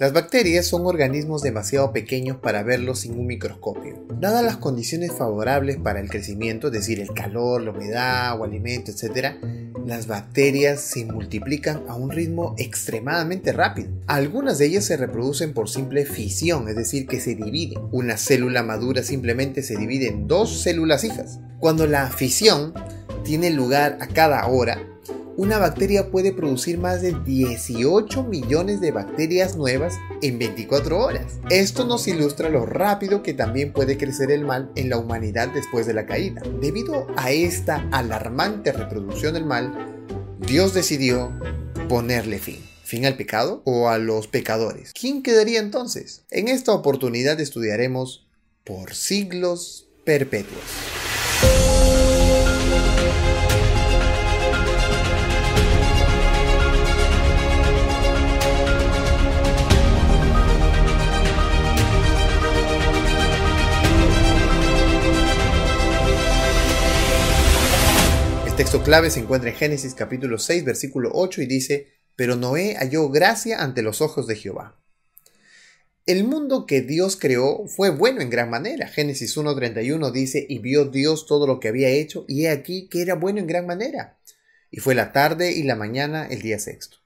Las bacterias son organismos demasiado pequeños para verlos sin un microscopio. Dadas las condiciones favorables para el crecimiento, es decir, el calor, la humedad o alimento, etc., las bacterias se multiplican a un ritmo extremadamente rápido. Algunas de ellas se reproducen por simple fisión, es decir, que se dividen. Una célula madura simplemente se divide en dos células hijas. Cuando la fisión tiene lugar a cada hora, una bacteria puede producir más de 18 millones de bacterias nuevas en 24 horas. Esto nos ilustra lo rápido que también puede crecer el mal en la humanidad después de la caída. Debido a esta alarmante reproducción del mal, Dios decidió ponerle fin. ¿Fin al pecado o a los pecadores? ¿Quién quedaría entonces? En esta oportunidad estudiaremos por siglos perpetuos. Texto clave se encuentra en Génesis capítulo 6 versículo 8 y dice, pero Noé halló gracia ante los ojos de Jehová. El mundo que Dios creó fue bueno en gran manera. Génesis 1.31 dice, y vio Dios todo lo que había hecho, y he aquí que era bueno en gran manera. Y fue la tarde y la mañana el día sexto.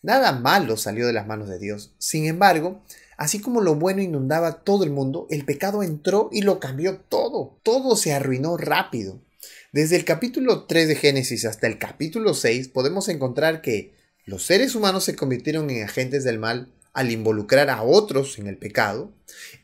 Nada malo salió de las manos de Dios. Sin embargo, así como lo bueno inundaba todo el mundo, el pecado entró y lo cambió todo. Todo se arruinó rápido. Desde el capítulo 3 de Génesis hasta el capítulo 6 podemos encontrar que los seres humanos se convirtieron en agentes del mal al involucrar a otros en el pecado.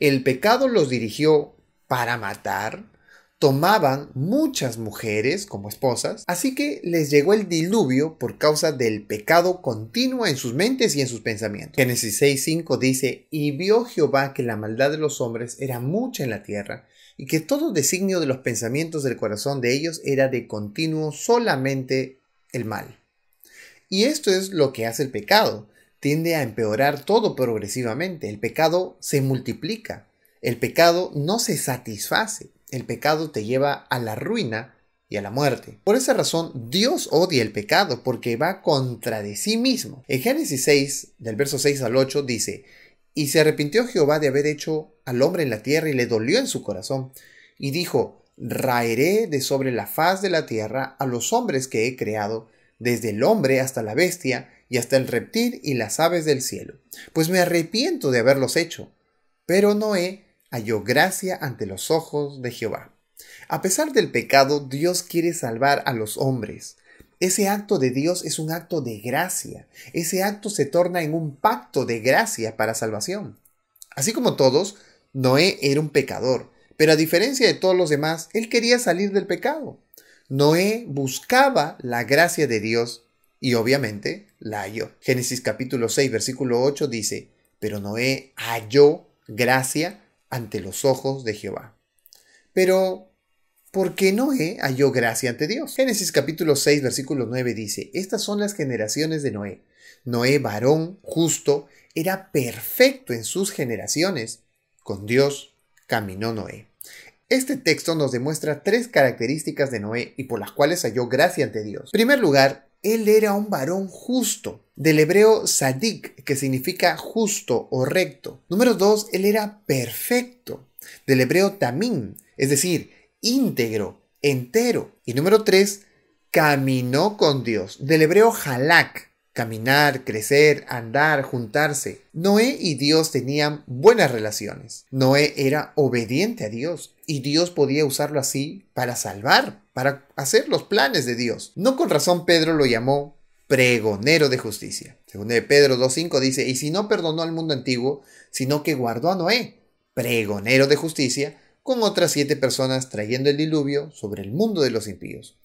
El pecado los dirigió para matar, tomaban muchas mujeres como esposas, así que les llegó el diluvio por causa del pecado continuo en sus mentes y en sus pensamientos. Génesis 6.5 dice, y vio Jehová que la maldad de los hombres era mucha en la tierra, y que todo designio de los pensamientos del corazón de ellos era de continuo solamente el mal. Y esto es lo que hace el pecado. Tiende a empeorar todo progresivamente. El pecado se multiplica. El pecado no se satisface. El pecado te lleva a la ruina y a la muerte. Por esa razón, Dios odia el pecado porque va contra de sí mismo. En Génesis 6, del verso 6 al 8, dice, y se arrepintió Jehová de haber hecho al hombre en la tierra y le dolió en su corazón. Y dijo, raeré de sobre la faz de la tierra a los hombres que he creado, desde el hombre hasta la bestia, y hasta el reptil y las aves del cielo, pues me arrepiento de haberlos hecho. Pero Noé halló gracia ante los ojos de Jehová. A pesar del pecado, Dios quiere salvar a los hombres. Ese acto de Dios es un acto de gracia. Ese acto se torna en un pacto de gracia para salvación. Así como todos, Noé era un pecador, pero a diferencia de todos los demás, él quería salir del pecado. Noé buscaba la gracia de Dios y obviamente la halló. Génesis capítulo 6 versículo 8 dice, pero Noé halló gracia ante los ojos de Jehová. Pero porque Noé halló gracia ante Dios. Génesis capítulo 6 versículo 9 dice, estas son las generaciones de Noé. Noé, varón justo, era perfecto en sus generaciones. Con Dios caminó Noé. Este texto nos demuestra tres características de Noé y por las cuales halló gracia ante Dios. En primer lugar, él era un varón justo, del hebreo sadik, que significa justo o recto. Número dos, él era perfecto, del hebreo tamim, es decir, íntegro, entero. Y número tres, caminó con Dios. Del hebreo halak, caminar, crecer, andar, juntarse. Noé y Dios tenían buenas relaciones. Noé era obediente a Dios y Dios podía usarlo así para salvar, para hacer los planes de Dios. No con razón Pedro lo llamó pregonero de justicia. Según de Pedro 2.5 dice, y si no perdonó al mundo antiguo, sino que guardó a Noé, pregonero de justicia, con otras siete personas trayendo el diluvio sobre el mundo de los impíos.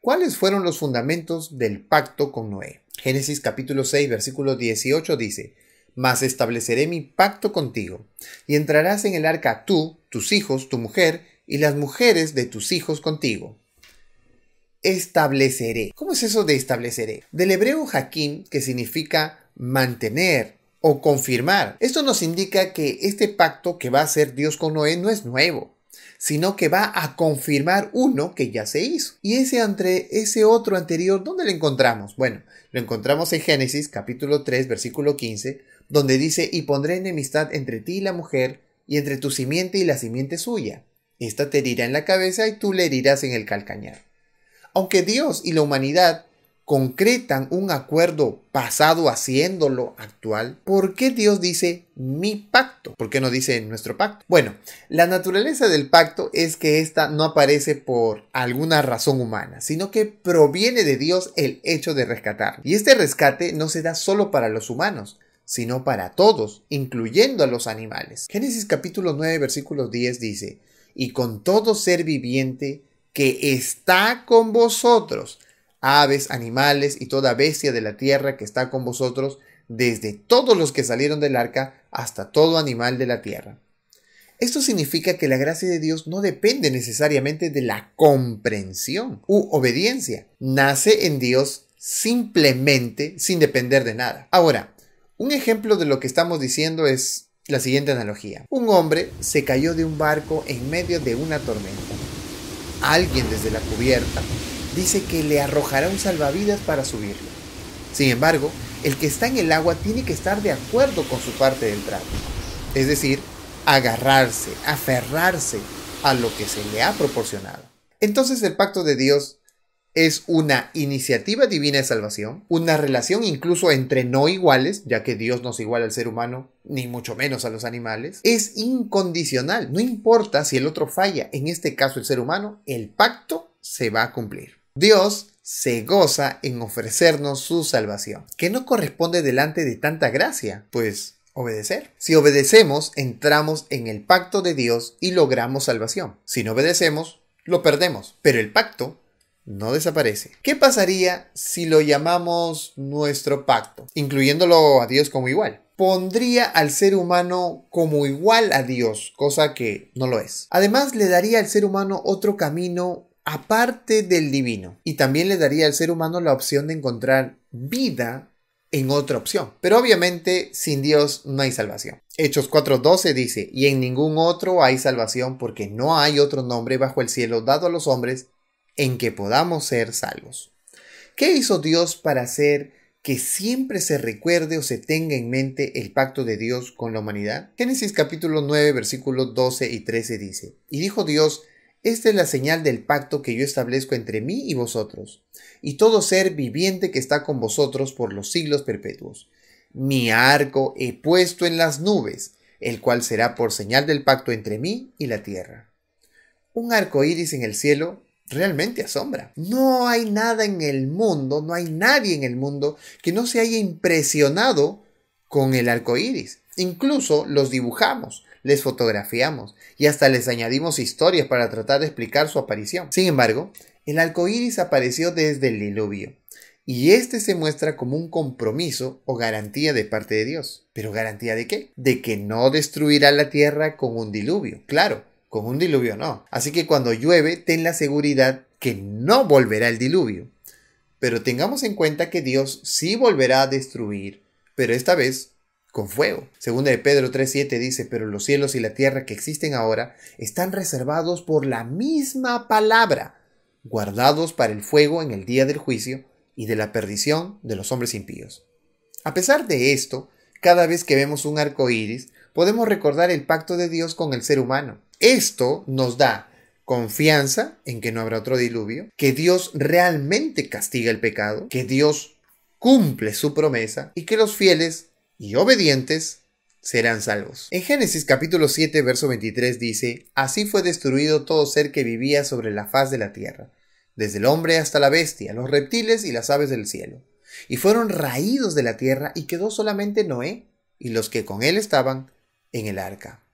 ¿Cuáles fueron los fundamentos del pacto con Noé? Génesis capítulo 6 versículo 18 dice, Mas estableceré mi pacto contigo, y entrarás en el arca tú, tus hijos, tu mujer, y las mujeres de tus hijos contigo. Estableceré. ¿Cómo es eso de estableceré? Del hebreo hakim, que significa mantener, o confirmar. Esto nos indica que este pacto que va a hacer Dios con Noé no es nuevo, sino que va a confirmar uno que ya se hizo. Y ese entre ese otro anterior, ¿dónde lo encontramos? Bueno, lo encontramos en Génesis capítulo 3 versículo 15, donde dice, y pondré enemistad entre ti y la mujer, y entre tu simiente y la simiente suya. Esta te herirá en la cabeza y tú le herirás en el calcañar. Aunque Dios y la humanidad concretan un acuerdo pasado haciéndolo actual, ¿por qué Dios dice mi pacto? ¿Por qué no dice nuestro pacto? Bueno, la naturaleza del pacto es que ésta no aparece por alguna razón humana, sino que proviene de Dios el hecho de rescatar. Y este rescate no se da solo para los humanos, sino para todos, incluyendo a los animales. Génesis capítulo 9 versículo 10 dice, y con todo ser viviente que está con vosotros, aves, animales y toda bestia de la tierra que está con vosotros, desde todos los que salieron del arca hasta todo animal de la tierra. Esto significa que la gracia de Dios no depende necesariamente de la comprensión u obediencia. Nace en Dios simplemente sin depender de nada. Ahora, un ejemplo de lo que estamos diciendo es la siguiente analogía. Un hombre se cayó de un barco en medio de una tormenta. Alguien desde la cubierta dice que le arrojará un salvavidas para subirlo. Sin embargo, el que está en el agua tiene que estar de acuerdo con su parte del trato. Es decir, agarrarse, aferrarse a lo que se le ha proporcionado. Entonces el pacto de Dios es una iniciativa divina de salvación, una relación incluso entre no iguales, ya que Dios no es igual al ser humano, ni mucho menos a los animales, es incondicional, no importa si el otro falla, en este caso el ser humano, el pacto se va a cumplir. Dios se goza en ofrecernos su salvación, que no corresponde delante de tanta gracia, pues obedecer. Si obedecemos, entramos en el pacto de Dios y logramos salvación. Si no obedecemos, lo perdemos. Pero el pacto no desaparece. ¿Qué pasaría si lo llamamos nuestro pacto, incluyéndolo a Dios como igual? Pondría al ser humano como igual a Dios, cosa que no lo es. Además, le daría al ser humano otro camino aparte del divino. Y también le daría al ser humano la opción de encontrar vida en otra opción. Pero obviamente sin Dios no hay salvación. Hechos 4:12 dice, y en ningún otro hay salvación porque no hay otro nombre bajo el cielo dado a los hombres en que podamos ser salvos. ¿Qué hizo Dios para hacer que siempre se recuerde o se tenga en mente el pacto de Dios con la humanidad? Génesis capítulo 9 versículos 12 y 13 dice, y dijo Dios, esta es la señal del pacto que yo establezco entre mí y vosotros, y todo ser viviente que está con vosotros por los siglos perpetuos. Mi arco he puesto en las nubes, el cual será por señal del pacto entre mí y la tierra. Un arco iris en el cielo realmente asombra. No hay nada en el mundo, no hay nadie en el mundo que no se haya impresionado con el arco iris. Incluso los dibujamos, les fotografiamos y hasta les añadimos historias para tratar de explicar su aparición. Sin embargo, el arco iris apareció desde el diluvio y este se muestra como un compromiso o garantía de parte de Dios. ¿Pero garantía de qué? De que no destruirá la tierra con un diluvio. Claro, con un diluvio no. Así que cuando llueve, ten la seguridad que no volverá el diluvio. Pero tengamos en cuenta que Dios sí volverá a destruir, pero esta vez con fuego. Segunda de Pedro 3.7 dice, pero los cielos y la tierra que existen ahora están reservados por la misma palabra, guardados para el fuego en el día del juicio y de la perdición de los hombres impíos. A pesar de esto, cada vez que vemos un arco iris, podemos recordar el pacto de Dios con el ser humano. Esto nos da confianza en que no habrá otro diluvio, que Dios realmente castiga el pecado, que Dios cumple su promesa y que los fieles y obedientes serán salvos. En Génesis capítulo 7, verso 23 dice, Así fue destruido todo ser que vivía sobre la faz de la tierra, desde el hombre hasta la bestia, los reptiles y las aves del cielo. Y fueron raídos de la tierra y quedó solamente Noé y los que con él estaban en el arca.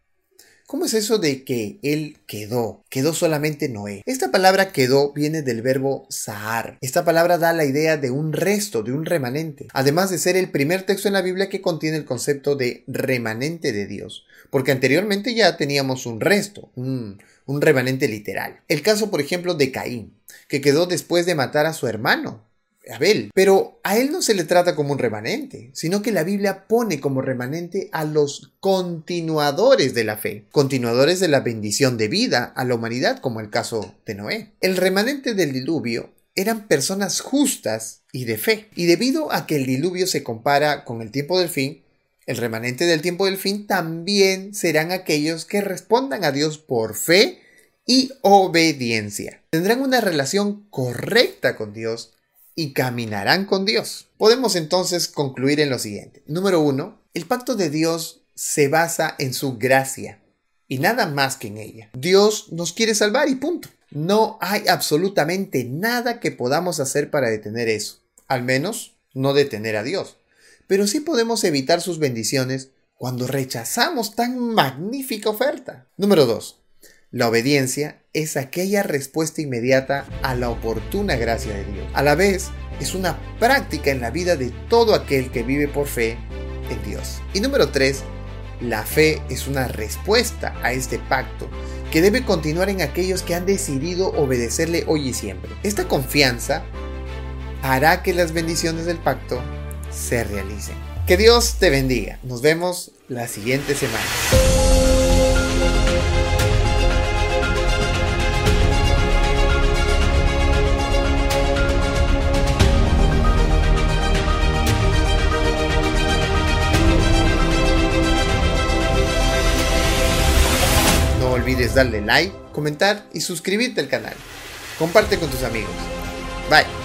¿Cómo es eso de que él quedó? Quedó solamente Noé. Esta palabra quedó viene del verbo sahar. Esta palabra da la idea de un resto, de un remanente. Además de ser el primer texto en la Biblia que contiene el concepto de remanente de Dios. Porque anteriormente ya teníamos un resto, un, un remanente literal. El caso, por ejemplo, de Caín, que quedó después de matar a su hermano, Abel. Pero a él no se le trata como un remanente, sino que la Biblia pone como remanente a los continuadores de la fe, continuadores de la bendición de vida a la humanidad, como el caso de Noé. El remanente del diluvio eran personas justas y de fe. Y debido a que el diluvio se compara con el tiempo del fin, El remanente del tiempo del fin también serán aquellos que respondan a Dios por fe y obediencia. Tendrán una relación correcta con Dios y caminarán con Dios. Podemos entonces concluir en lo siguiente. Número uno, el pacto de Dios se basa en su gracia y nada más que en ella. Dios nos quiere salvar y punto. No hay absolutamente nada que podamos hacer para detener eso. Al menos no detener a Dios. Pero sí podemos evitar sus bendiciones cuando rechazamos tan magnífica oferta. Número 2. La obediencia es aquella respuesta inmediata a la oportuna gracia de Dios. A la vez, es una práctica en la vida de todo aquel que vive por fe en Dios. Y número 3. La fe es una respuesta a este pacto que debe continuar en aquellos que han decidido obedecerle hoy y siempre. Esta confianza hará que las bendiciones del pacto se realicen. Que Dios te bendiga. Nos vemos la siguiente semana. Darle like, comentar y suscribirte al canal. Comparte con tus amigos. Bye.